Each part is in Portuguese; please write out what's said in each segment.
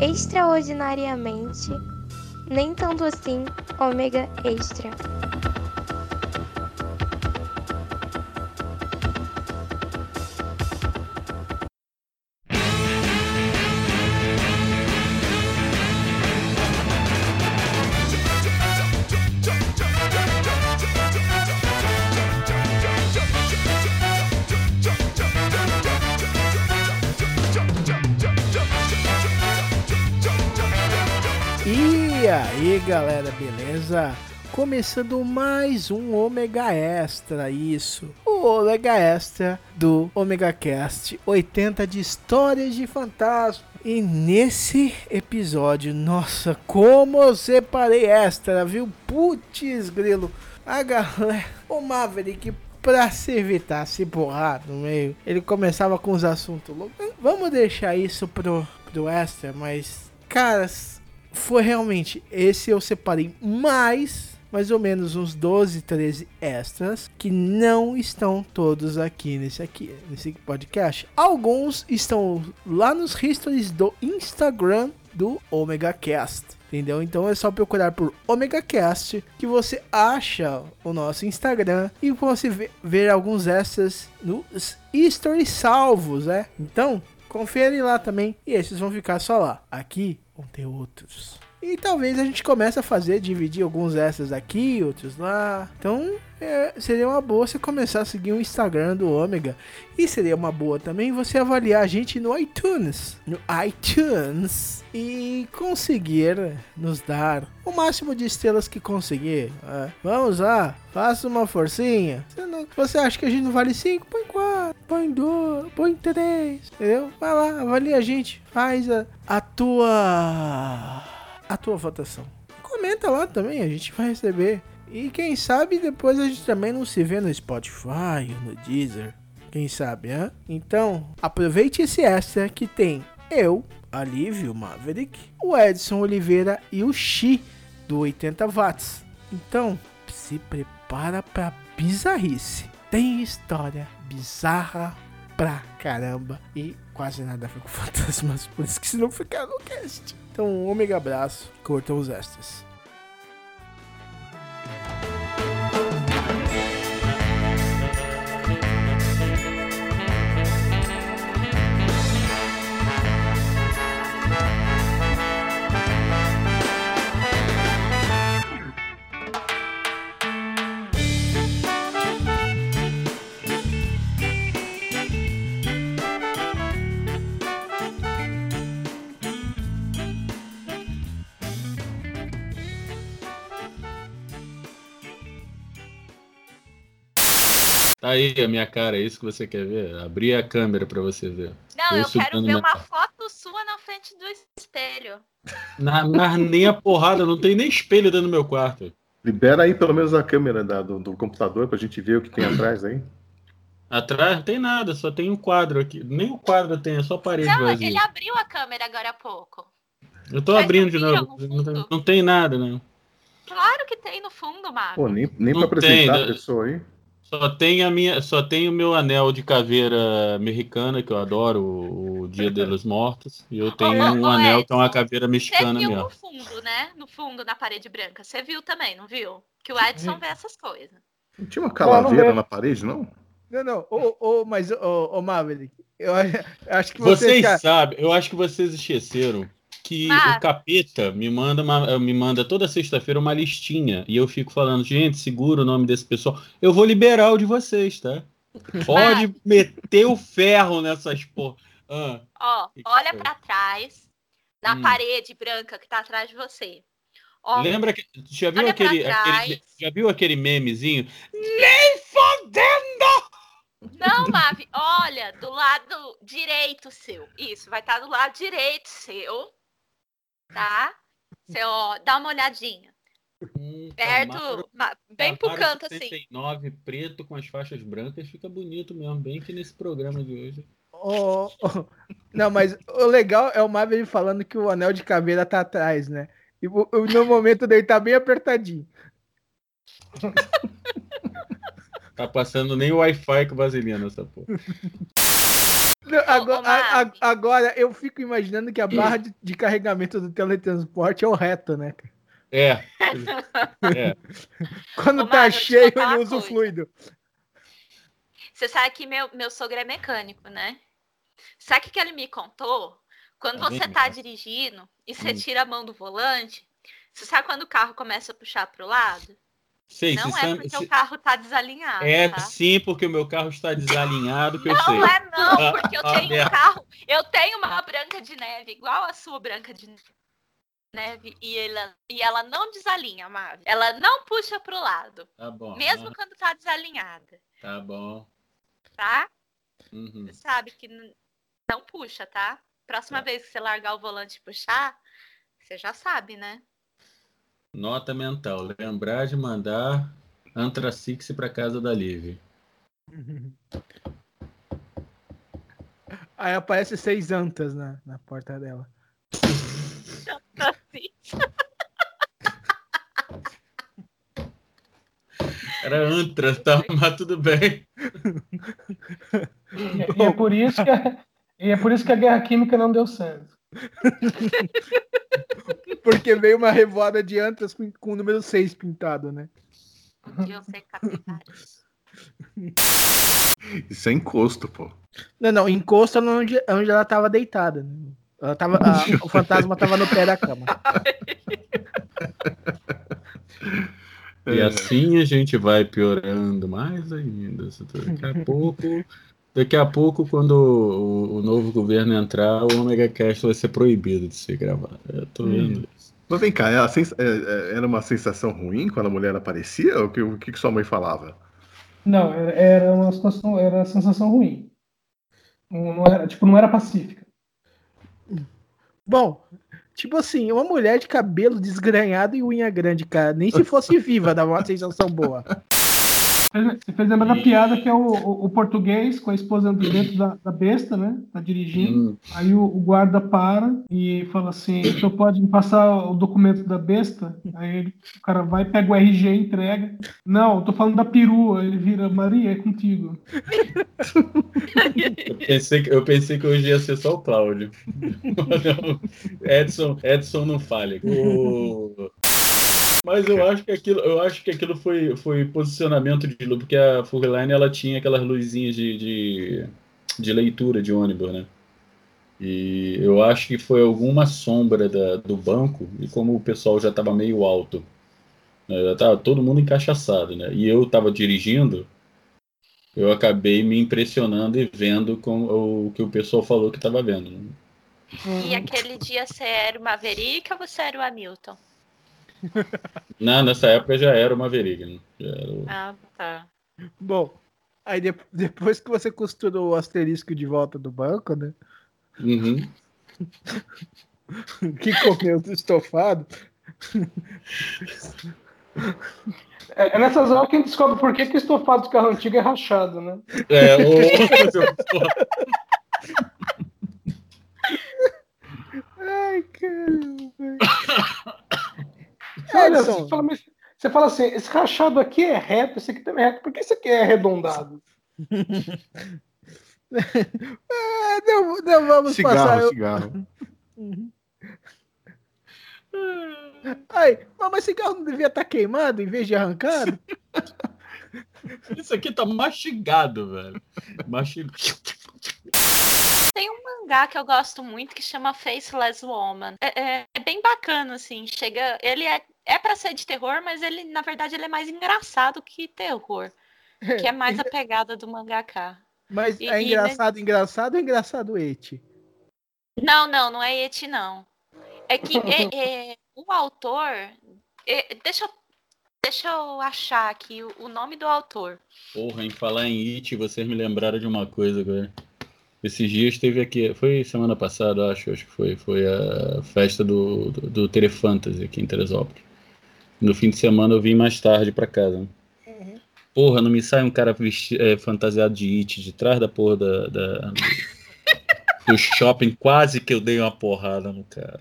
extraordinariamente, nem tanto assim, ômega extra. Galera, beleza? Começando mais um Ômega Extra, isso. O Ômega Extra do Omega Cast 80 de histórias de fantasma. E nesse episódio, nossa, como eu separei extra, viu? Putz, grilo. A galera, o Maverick, pra se evitar se borrar no meio, ele começava com os assuntos loucos. Vamos deixar isso pro, pro extra, mas, caras, foi realmente esse eu separei mais mais ou menos uns 12, 13 extras que não estão todos aqui nesse aqui, nesse podcast. Alguns estão lá nos histories do Instagram do Omega Cast. Entendeu? Então é só procurar por Omega Cast que você acha o nosso Instagram e você vê, ver alguns extras nos stories salvos, né? Então, confere lá também e esses vão ficar só lá. Aqui vão ter outros. E talvez a gente comece a fazer, dividir alguns extras aqui, outros lá. Então é, seria uma boa você começar a seguir o Instagram do Ômega. E seria uma boa também você avaliar a gente no iTunes. No iTunes. E conseguir nos dar o máximo de estrelas que conseguir. É, vamos lá, faça uma forcinha. Você, não, você acha que a gente não vale 5? Põe 4, põe 2, põe 3. Entendeu? Vai lá, avalia a gente. Faz a, a tua a tua votação. Comenta lá também, a gente vai receber. E quem sabe depois a gente também não se vê no Spotify no Deezer. Quem sabe, hein? Então, aproveite esse extra que tem eu, Alívio Maverick, o Edson Oliveira e o Xi do 80 watts. Então, se prepara pra bizarrice. Tem história bizarra pra caramba e quase nada a ver com fantasmas, por isso que se não ficar no cast. Então, um ômega abraço, curtam os extras. Tá aí a minha cara, é isso que você quer ver? Abri a câmera pra você ver. Não, eu, subindo quero ver uma cara. foto sua na frente do espelho. Na, na- nem a porrada, não tem nem espelho dentro do meu quarto. Libera aí pelo menos a câmera da- do, do computador pra gente ver o que tem atrás aí. Atrás não tem nada, só tem um quadro aqui. Nem o quadro tem, é só parede Não, vazia. ele abriu a câmera agora há pouco. Eu tô Mas abrindo de novo. Não tem, fundo? não tem nada, não. Claro que tem no fundo, Marco. Pô, nem, nem Não pra apresentar tem, a né? pessoa aí. Só tem a minha, só tem o meu anel de caveira americana que eu adoro, o, o Dia dos Mortos, e eu tenho Ô, um ô, anel que é uma caveira Você mexicana viu mesmo. no fundo, né? No fundo, na parede branca. Você viu também, não viu? Que o Edson vê essas coisas. Não tinha uma calaveira na parede, não? Não, não, ô, ô, mas, ô, ô Maverick, eu acho- que você. Vocês cara, sabem, eu acho que vocês esqueceram que Ah. o capeta me manda, uma- me manda toda sexta-feira uma listinha e eu fico falando, gente, segura o nome desse pessoal. Eu vou liberar o de vocês, tá? Pode meter o ferro nessas porra. Ah, Ó, olha pra trás, na Hum. parede branca que tá atrás de você. Ó, lembra que já viu aquele, aquele já viu aquele memezinho? Nem fodendo! Não, Mavi, olha, do lado direito seu. Isso, vai estar do lado direito seu. Tá? Você, ó, dá uma olhadinha. Um Perto, Camaro- ma- bem pro Camaro canto, assim. 69 preto com as faixas brancas fica bonito mesmo, bem que nesse programa de hoje. ô, ô, não, mas o legal é o Maverick falando que o anel de caveira tá atrás, né? E no momento dele tá bem apertadinho. Tá passando nem o Wi-Fi com vaselina essa porra. Não, agora, ô, a- a- agora eu fico imaginando que a barra de, de carregamento do teletransporte é o reto, né? É. É. Quando Ô, tá cheio, ele usa o fluido. Você sabe que meu, meu sogro é mecânico, né? Sabe o que que ele me contou? Quando Tá você tá dirigindo e você Hum. tira a mão do volante, você sabe quando o carro começa a puxar pro lado? Sei, não é porque se- o carro tá desalinhado, É tá? sim, porque o meu carro está desalinhado, que eu sei. Não é não, porque eu Ah, tenho um carro, eu tenho uma branca de neve, igual a sua branca de neve, e ela, e ela não desalinha, Mavi. Ela não puxa pro lado, Tá bom. mesmo ah, quando tá desalinhada, Tá bom. tá? Uhum. Você sabe que não puxa, tá? Próxima Tá. vez que você largar o volante e puxar, você já sabe, né? Nota mental. Lembrar de mandar Antracix para casa da Liv. Aí aparece seis antas na, na porta dela. Era Antra, tá? Mas tudo bem. E, e é por isso que a, e é por isso que a guerra química não deu certo. Porque veio uma revoada de antas com, com o número 6 pintado, né? E eu sei capitais. Isso é encosto, pô. Não, não, encosta onde, onde ela tava deitada. né? Ela tava, a- o fantasma tava no pé da cama. E É. assim a gente vai piorando mais ainda. Daqui a pouco, daqui a pouco quando o, o novo governo entrar, o Omega Cast vai ser proibido de ser gravado. Eu tô vendo isso. Mas vem cá, é é- é- era uma sensação ruim quando a mulher aparecia? O que, o que que sua mãe falava? Não, era- uma situação, era uma sensação ruim. Não era, tipo, não era pacífica. Bom, tipo assim, uma mulher de cabelo desgranhado e unha grande, cara. Nem se fosse viva dava uma sensação boa. Fez- Você fez lembrar da piada que é o, o- o português com a esposa dentro da, da besta, né? Tá dirigindo. Hum, Aí o, o guarda para e fala assim: o senhor pode me passar o documento da besta? Aí ele- o cara vai, pega o RG e entrega. Não, eu tô falando da perua. Ele vira: Maria, é contigo. eu, pensei que, eu pensei que hoje ia ser só o Cláudio. Edson, Edson não falha. O- Mas eu acho que aquilo, eu acho que aquilo foi, foi posicionamento de luz, porque a Furline ela tinha aquelas luzinhas de, de, de leitura de ônibus, né? E eu acho que foi alguma sombra da- do banco, e como o pessoal já estava meio alto, né, já tava todo mundo encaixaçado, né? E eu estava dirigindo, eu acabei me impressionando e vendo com o que o pessoal falou que estava vendo. né? E aquele dia você era uma Verica ou você era o Hamilton? Na, nessa época já era uma veriga, né? Já era o- Ah, tá. Bom, aí de- depois que você costurou o asterisco de volta do banco, né? Uhum. Que comeu do estofado. É, é nessas horas que a gente descobre por que, que o estofado de carro antigo é rachado, né? É, o... Ai, caramba. Olha, Edson. você, fala, mas- você fala assim: esse rachado aqui é reto, esse aqui também é reto, por que esse aqui é arredondado? É, não, não vamos passar. Cigarro, eu- cigarro. Uhum. Ai, mas mas cigarro não devia estar queimado em vez de arrancado? Isso aqui tá mastigado, velho. Mastigado. Tem um mangá que eu gosto muito que chama Faceless Woman. É, é- é bem bacana, assim. Chega. Ele é, é para ser de terror, mas ele, na verdade, ele é mais engraçado que terror. Que é mais a pegada do mangaká. Mas E- é e, engraçado, engraçado ou engraçado ete? Não, não, não é Eti, não. É que é- é, o autor. é, deixa, eu- deixa eu achar aqui o, o nome do autor. Porra, em falar em It, vocês me lembraram de uma coisa agora. Esses dias teve aqui, foi semana passada, acho, acho que foi, foi a festa do, do, do Telefantasy aqui em Teresópolis. No fim de semana eu vim mais tarde pra casa. Porra, não me sai um cara vesti- é, fantasiado de It de trás da porra da, da- do, shopping, quase que eu dei uma porrada no cara.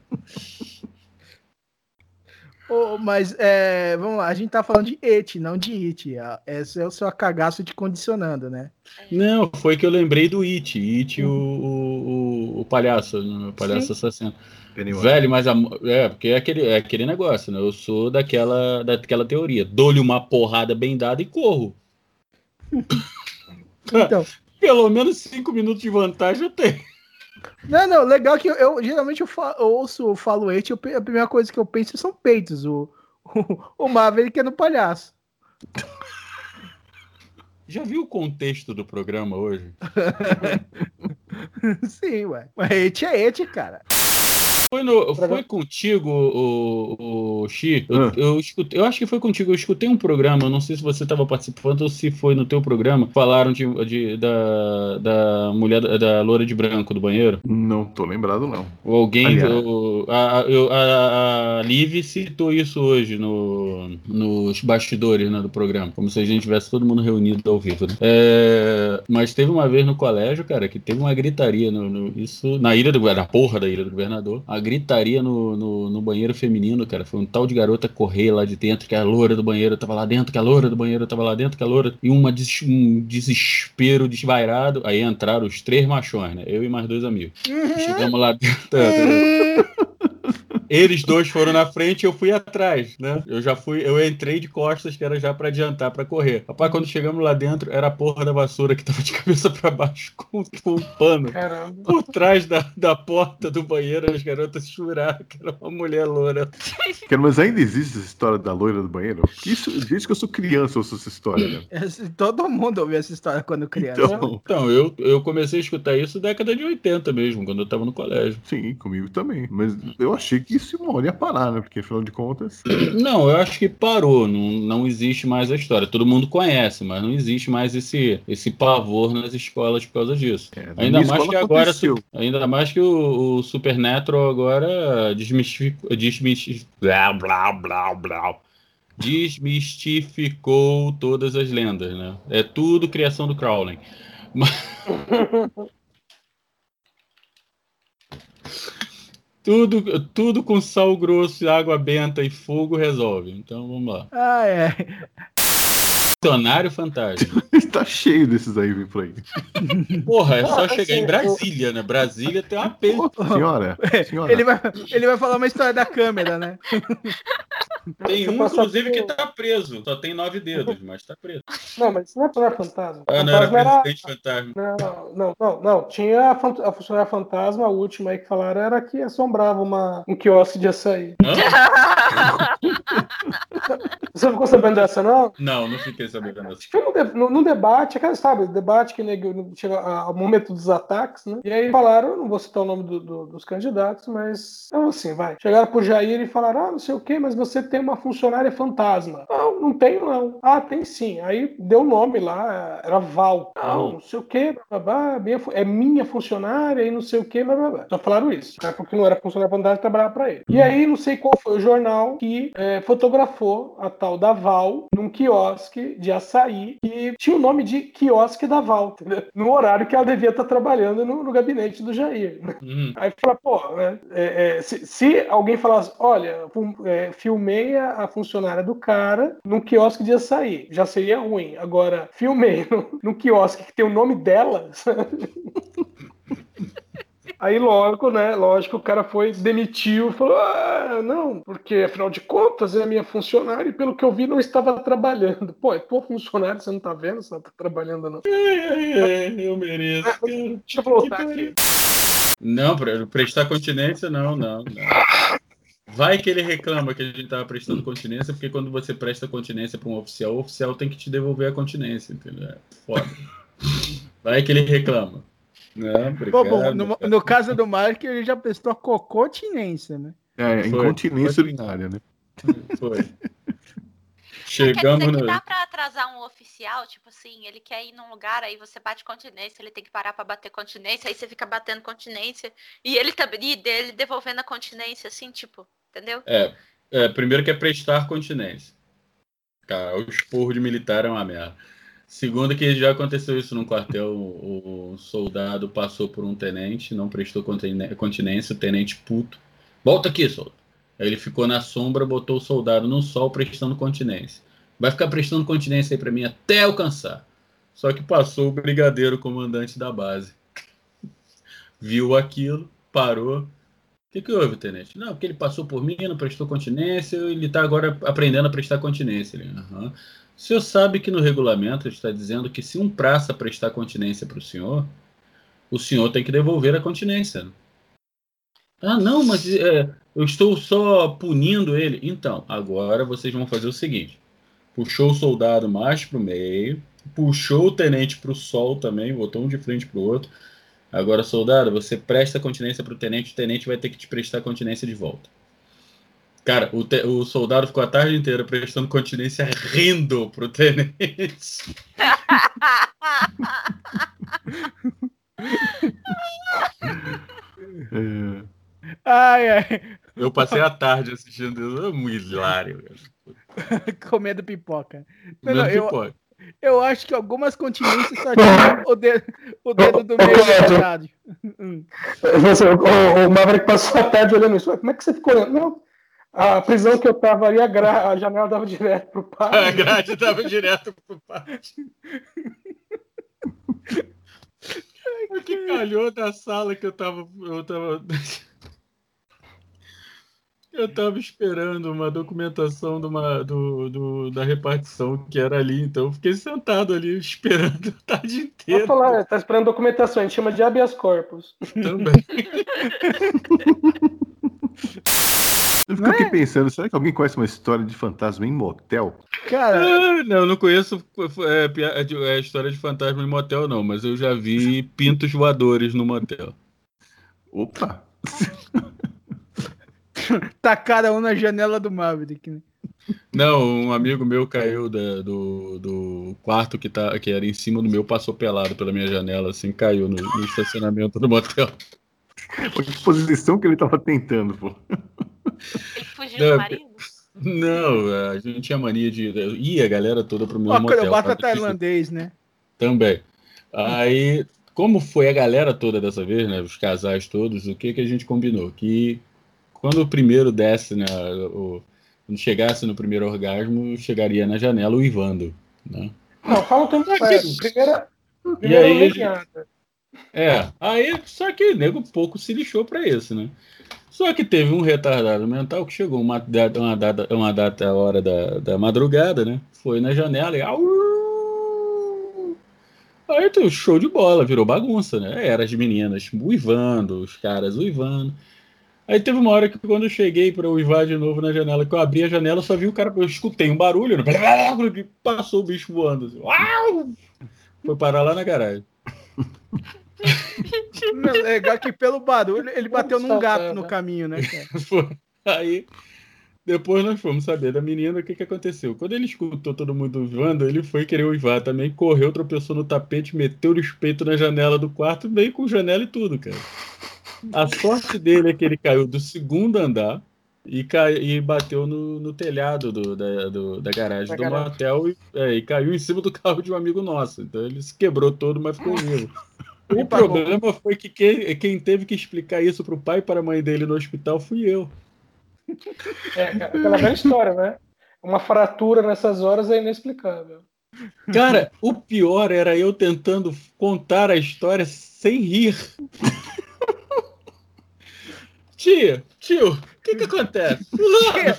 Ô, mas é, vamos lá, a gente tá falando de et, não de it. Esse é o seu cagaço de condicionando, né? Não, foi que eu lembrei do It. It, o, o, o, o palhaço, né? o palhaço assassino. Pennywise. Velho, mas a, é, porque é aquele, é aquele negócio, né? Eu sou daquela, daquela teoria. Dou-lhe uma porrada bem dada e corro. Então, Pelo menos cinco minutos de vantagem eu tenho. não, não, legal que eu, eu- geralmente eu, fa- eu ouço, eu falo et, eu pe- a primeira coisa que eu penso são peitos. O, o, o Maverick é no palhaço. Já viu o contexto do programa hoje? Sim, ué. Mas et é et, cara. Foi, no, foi contigo, o, o Xi? Eu, Ah. eu, escutei- eu acho que foi contigo. Eu escutei um programa, eu não sei se você estava participando ou se foi no teu programa. Falaram de, de- da, da mulher, da, loura de branco do banheiro. Não tô lembrado, não. Ou alguém. Aliás. o- a, a, eu- a, a Liv citou isso hoje no, nos bastidores né, do programa. Como se a gente tivesse todo mundo reunido ao vivo. né? É, mas teve uma vez no colégio, cara, que teve uma gritaria no, no- isso, na ilha do na porra da ilha do governador. A gritaria no, no, no banheiro feminino, cara. Foi um tal de garota correr lá de dentro, que a loura do banheiro tava lá dentro, que a loura do banheiro tava lá dentro, que a loura. E uma des- um desespero desvairado. Aí entraram os três machões, né? Eu e mais dois amigos. Chegamos lá dentro. Eles dois foram na frente e eu fui atrás, né? Eu já fui, eu entrei de costas, que era já pra adiantar pra correr. Rapaz, quando chegamos lá dentro, era a porra da vassoura que tava de cabeça pra baixo com, com um pano. Caramba. Por trás da, da porta do banheiro, as garotas juraram que era uma mulher loura. Cara, mas ainda existe essa história da loira do banheiro? Isso, desde que eu sou criança, eu ouço essa história, né? Esse- Todo mundo ouviu essa história quando criança. Então, Então, eu, eu comecei a escutar isso década de 80 mesmo, quando eu tava no colégio. sim, comigo também. Mas eu achei que isso uma hora ia parar, né? Porque afinal de contas. Não, eu acho que parou, não, não existe mais a história. Todo mundo conhece, mas não existe mais esse, esse pavor nas escolas por causa disso. É, Ainda mais que agora, aconteceu. ainda mais que o, o Supernatural agora desmistificou, desmistificou, blá, blá, blá, blá, desmistificou todas as lendas, né? É tudo criação do Crowley. Mas- tudo, tudo com sal grosso, água benta e fogo resolve. Então vamos lá. Ah, é. Dicionário fantasma. tá cheio desses aí, vem por aí. Porra, é só Ah, chegar assim, em Brasília, né? Brasília tem uma pele. Senhora, senhora. Ele vai, ele vai falar uma história da câmera, né? Tem um, inclusive, que tá preso. Só tem nove dedos, mas tá preso. Não, mas isso não é é fantasma. Ah, não era fantasma era. presidente fantasma. Não, não, não, não. Tinha a, fan- a funcionária fantasma, a última aí que falaram era que assombrava uma, um quiosque de açaí. Você ficou sabendo dessa, não? Não, não fiquei sabendo dessa. Foi no debate, aquela, sabe, debate que nego- chega ao momento dos ataques, né? E aí falaram, não vou citar o nome do- do- dos candidatos, mas então assim, vai. Chegaram pro Jair e falaram, ah, não sei o quê, mas você tem uma funcionária fantasma. Não, não tenho não. Ah, tem sim. Aí deu o nome lá, era Val. Não, não sei o quê, blá, blá, é minha funcionária e não sei o quê, blá, blá, blá. Só falaram isso. Né? Porque não era funcionária fantasma, trabalhava pra ele. E aí, não sei qual foi o jornal que é, fotografou a tal da Val num quiosque de açaí e tinha o nome de quiosque da Val, entendeu? no horário que ela devia estar trabalhando no, no gabinete do Jair. Hum, Aí fala, pô, né? é, é, se, se alguém falasse, olha, é, filmei a, funcionária do cara num quiosque de açaí, já seria ruim. Agora, filmei no, num quiosque que tem o nome dela. Aí, lógico, né? Lógico, o cara foi, demitiu falou: Ah, não, porque afinal de contas é minha funcionária e pelo que eu vi não estava trabalhando. Pô, é tua funcionária, você não tá vendo? Você não tá trabalhando, não. é, eu mereço. Deixa eu voltar aqui. Não, pra prestar continência, não, não, não. Vai que ele reclama que a gente tava prestando continência, porque quando você presta continência para um oficial, o oficial tem que te devolver a continência, entendeu? É foda. Vai que ele reclama. Não, obrigado. Bom, no, no caso do Mark, ele já prestou a cocotinência, né? É, Foi. incontinência urinária, né? Foi. Quer Chegamos dizer que no. dá pra atrasar um oficial, tipo assim, ele quer ir num lugar, aí você bate continência, ele tem que parar pra bater continência, aí você fica batendo continência, e ele também, e dele devolvendo a continência, assim, tipo, entendeu? É, é, primeiro que é prestar continência. Cara, o esporro de militar é uma merda. Segundo que já aconteceu isso num quartel, o, soldado passou por um tenente, não prestou continê- continência, o tenente puto. Volta aqui, soldado. Ele ficou na sombra, botou o soldado no sol prestando continência. Vai ficar prestando continência aí para mim até alcançar. Só que passou o brigadeiro comandante da base. Viu aquilo, parou. O que, que houve, tenente? Não, porque ele passou por mim, não prestou continência, ele está agora aprendendo a prestar continência. Ele, uhum. O senhor sabe que no regulamento está dizendo que se um praça prestar continência para o senhor, o senhor tem que devolver a continência. Ah, não, mas é, eu estou só punindo ele. Então, agora vocês vão fazer o seguinte: puxou o soldado mais para o meio, puxou o tenente para o sol também, botou um de frente para o outro. Agora, soldado, você presta continência para o tenente, o tenente vai ter que te prestar continência de volta. Cara, o, te, o soldado ficou a tarde inteira prestando continência rindo pro tenente. Ai, ai. Eu passei a tarde assistindo isso, é muito hilário. Comendo pipoca. Não, não, eu, pipoca. eu acho que algumas continências só tinham o dedo, o dedo do meio. Hum. O, o Maverick passou a tarde olhando isso. Como é que você ficou olhando? Não, a prisão que eu tava ali, a, gra... a janela dava direto pro pátio. A grade dava direto pro pátio. o que calhou da sala que eu tava. Eu tava. Eu tava esperando uma documentação de uma, do, do, da repartição que era ali, então eu fiquei sentado ali esperando a tarde inteira. Vou falar, tá esperando documentação, a gente chama de habeas corpus. Também. Eu fico aqui é? pensando, será que alguém conhece uma história de fantasma em motel? Cara, ah, não, eu não conheço é, é, história de fantasma em motel, não, mas eu já vi pintos voadores no motel. Opa! Tacaram um na janela do Maverick, né? Não, um amigo meu caiu da, do, do quarto que, tá, que era em cima do meu, passou pelado pela minha janela, assim, caiu no, no estacionamento do motel. Que posição que ele tava tentando, pô. Ele fugiu não, do marido? Não, a gente tinha mania de. Ia a galera toda pro meu Ó, motel. Acrobata tailandês, né? Também. Aí, como foi a galera toda dessa vez, né? Os casais todos, o que, que a gente combinou? Que quando o primeiro desce, né, o, quando chegasse no primeiro orgasmo, chegaria na janela uivando, né? Não, fala o tempo certo. Primeira, primeira e aí, É, aí só que nego pouco se lixou para isso, né? Só que teve um retardado mental que chegou uma, uma, data, uma data hora da, da madrugada, né? Foi na janela e. Aí tu, show de bola, virou bagunça, né? Era as meninas uivando, os caras uivando. Aí teve uma hora que quando eu cheguei para uivar de novo na janela, que eu abri a janela, só vi o cara, eu escutei um barulho, né? passou o bicho voando. Assim, uau! Foi parar lá na garagem. É legal que pelo barulho ele bateu num gato no caminho, né? Aí depois nós fomos saber da menina o que, que aconteceu. Quando ele escutou todo mundo uivando, ele foi querer uivar também, correu, tropeçou no tapete, meteu o espeito na janela do quarto, veio com janela e tudo, cara. A sorte dele é que ele caiu do segundo andar e, cai, e bateu no, no telhado do, da, do, da garagem da do garagem. motel e, é, e, caiu em cima do carro de um amigo nosso. Então ele se quebrou todo, mas ficou vivo. O problema foi que quem, quem, teve que explicar isso pro pai e para a mãe dele no hospital fui eu. É, aquela velha história, né? Uma fratura nessas horas é inexplicável. Cara, o pior era eu tentando contar a história sem rir. Tia, tio, o que que acontece? Tia,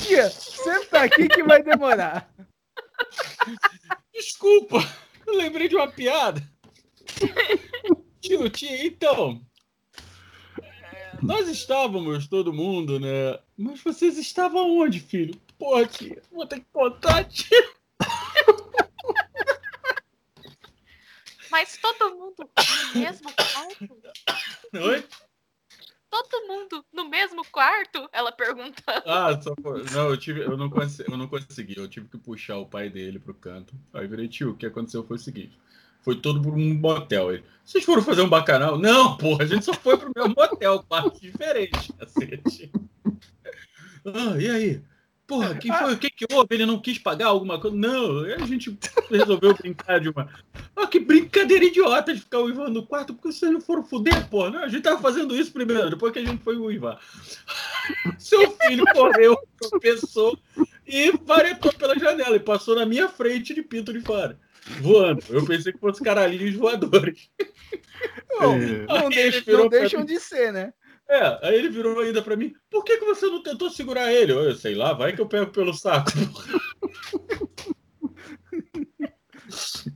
tia, senta aqui que vai demorar. Desculpa, eu lembrei de uma piada. Tio, tia, então. Nós estávamos, todo mundo, né? Mas vocês estavam onde, filho? Pô, tia, vou ter que contar, tia. Mas todo mundo no mesmo quarto? Oi? todo mundo no mesmo quarto? Ela perguntando. Ah, só por... Não, eu, tive... eu, não consegui... eu não consegui. Eu tive que puxar o pai dele pro canto. Aí virei, tio, o que aconteceu foi o seguinte. Foi todo por um motel. Ele, Vocês foram fazer um bacanal? Não, porra, a gente só foi pro meu motel, quarto diferente, cacete. Ah, e aí? Porra, que foi? O que, que houve? Ele não quis pagar alguma coisa? Não, a gente resolveu brincar de uma. Ah, que brincadeira idiota de ficar uivando no quarto, porque vocês não foram fuder, porra. Não, a gente tava fazendo isso primeiro, depois que a gente foi uivar. Seu filho correu, tropeçou e paretou pela janela e passou na minha frente de pinto de fora. Voando. Eu pensei que fosse caralhinhos voadores. Não, não, deixam, não deixam de ser, né? É, aí ele virou ainda pra mim. Por que, que você não tentou segurar ele? Eu, eu sei lá, vai que eu pego pelo saco. Você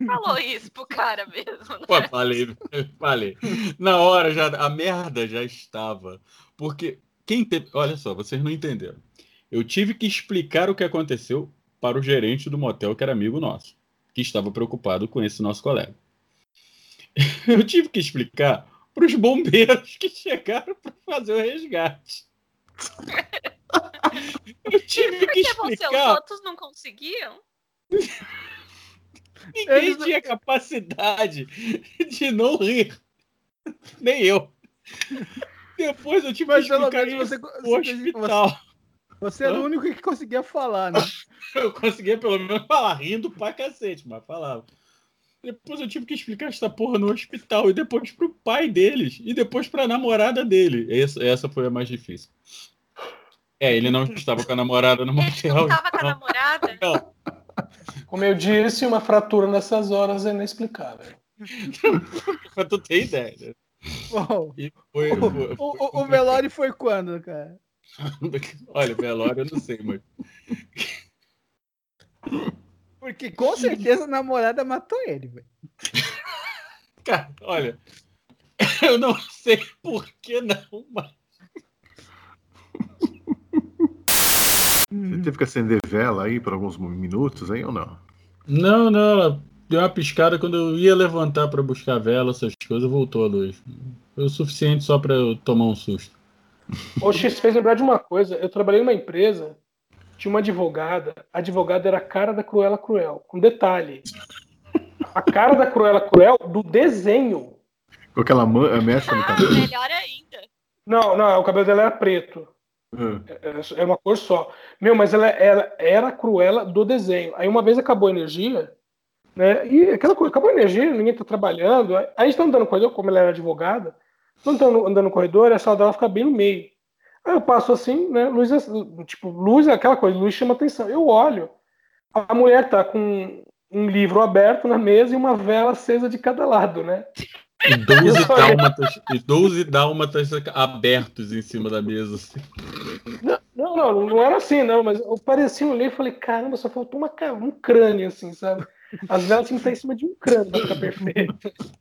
não falou isso pro cara mesmo, né? Pô, falei, falei. Na hora já, a merda já estava. Porque quem teve. Olha só, vocês não entenderam. Eu tive que explicar o que aconteceu para o gerente do motel, que era amigo nosso, que estava preocupado com esse nosso colega. Eu tive que explicar para os bombeiros que chegaram para fazer o resgate. Eu tive que Porque você, os explicar. outros não conseguiam? Ninguém não- tinha capacidade de não rir. Nem eu. Depois eu tive Mas que pelo explicar menos isso você, no você, hospital. Você era o único que conseguia falar, né? Eu conseguia pelo menos falar, rindo pra cacete, mas falava. Depois eu tive que explicar essa porra no hospital. E depois pro pai deles. E depois pra namorada dele. Essa, essa foi a mais difícil. É, ele não estava com a namorada no Ele não motel. tava com a namorada? Não, Como eu disse, uma fratura nessas horas é inexplicável. pra tu ter ideia. né? Bom, E foi, o, foi- o, o, o velório foi quando, cara? Olha, velório eu não sei, mas. Porque com certeza a namorada matou ele, velho. Cara, olha. Eu não sei por que não, mas. Você teve que acender vela aí por alguns minutos, hein, ou não? Não, não, ela deu uma piscada quando eu ia levantar pra buscar vela, essas coisas, voltou a luz. Foi o suficiente só pra eu tomar um susto. O X fez lembrar de uma coisa. Eu trabalhei numa empresa, tinha uma advogada. A advogada era a cara da Cruella Cruel. Com detalhe. A cara da Cruella Cruel do desenho. Com aquela mecha no Ah, cabelo. melhor ainda. Não, não, o cabelo dela era preto. Ah, Era era uma cor só. Meu, mas ela, ela era a Cruella do desenho. Aí uma vez acabou a energia, né? E aquela coisa, acabou a energia, ninguém tá trabalhando. Aí a gente tá andando no corredor, como ela era advogada, tô andando, andando no corredor a sala dela fica bem no meio. Aí eu passo assim, né? Luz, tipo, luz é aquela coisa, luz chama atenção. Eu olho, a mulher tá com um livro aberto na mesa e uma vela acesa de cada lado, né? E 12 dálmatas, e 12 dálmatas abertos em cima da mesa. assim. Não, não, não, não era assim, não, mas eu parecia, eu olhei e falei, caramba, só faltou uma, um crânio, assim, sabe? As velas tinham que estar em cima de um crânio pra ficar perfeito.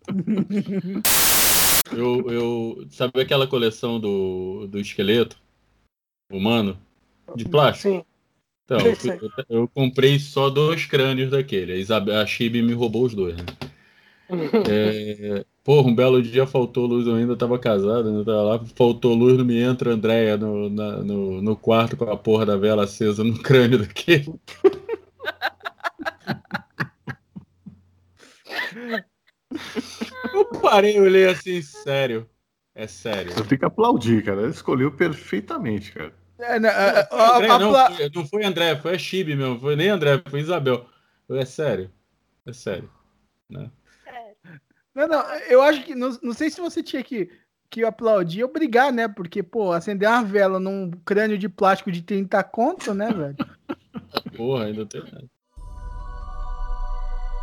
Eu, eu, sabe aquela coleção do, do esqueleto humano? De plástico? Sim. Então, eu, eu- comprei só dois crânios daquele. A, Isab- a Chibi me roubou os dois, né? É, porra, um belo dia faltou luz, eu ainda tava casado, ainda tava lá, faltou luz, não me entra Andréia no, na- no, no quarto com a porra da vela acesa no crânio daquele. Parei, eu olhei assim, sério. É sério. Eu tenho que aplaudir, cara. Ela escolheu perfeitamente, cara. É, não, a- Foi a- André, a- não, foi, não foi André, foi a Chibi mesmo, foi nem André, foi Isabel. Eu, É sério. É sério. Não, não, eu acho que. Não, não sei se você tinha que, que aplaudir ou brigar, né? Porque, pô, acender uma vela num crânio de plástico de 30 conto, né, velho? Porra, ainda tem.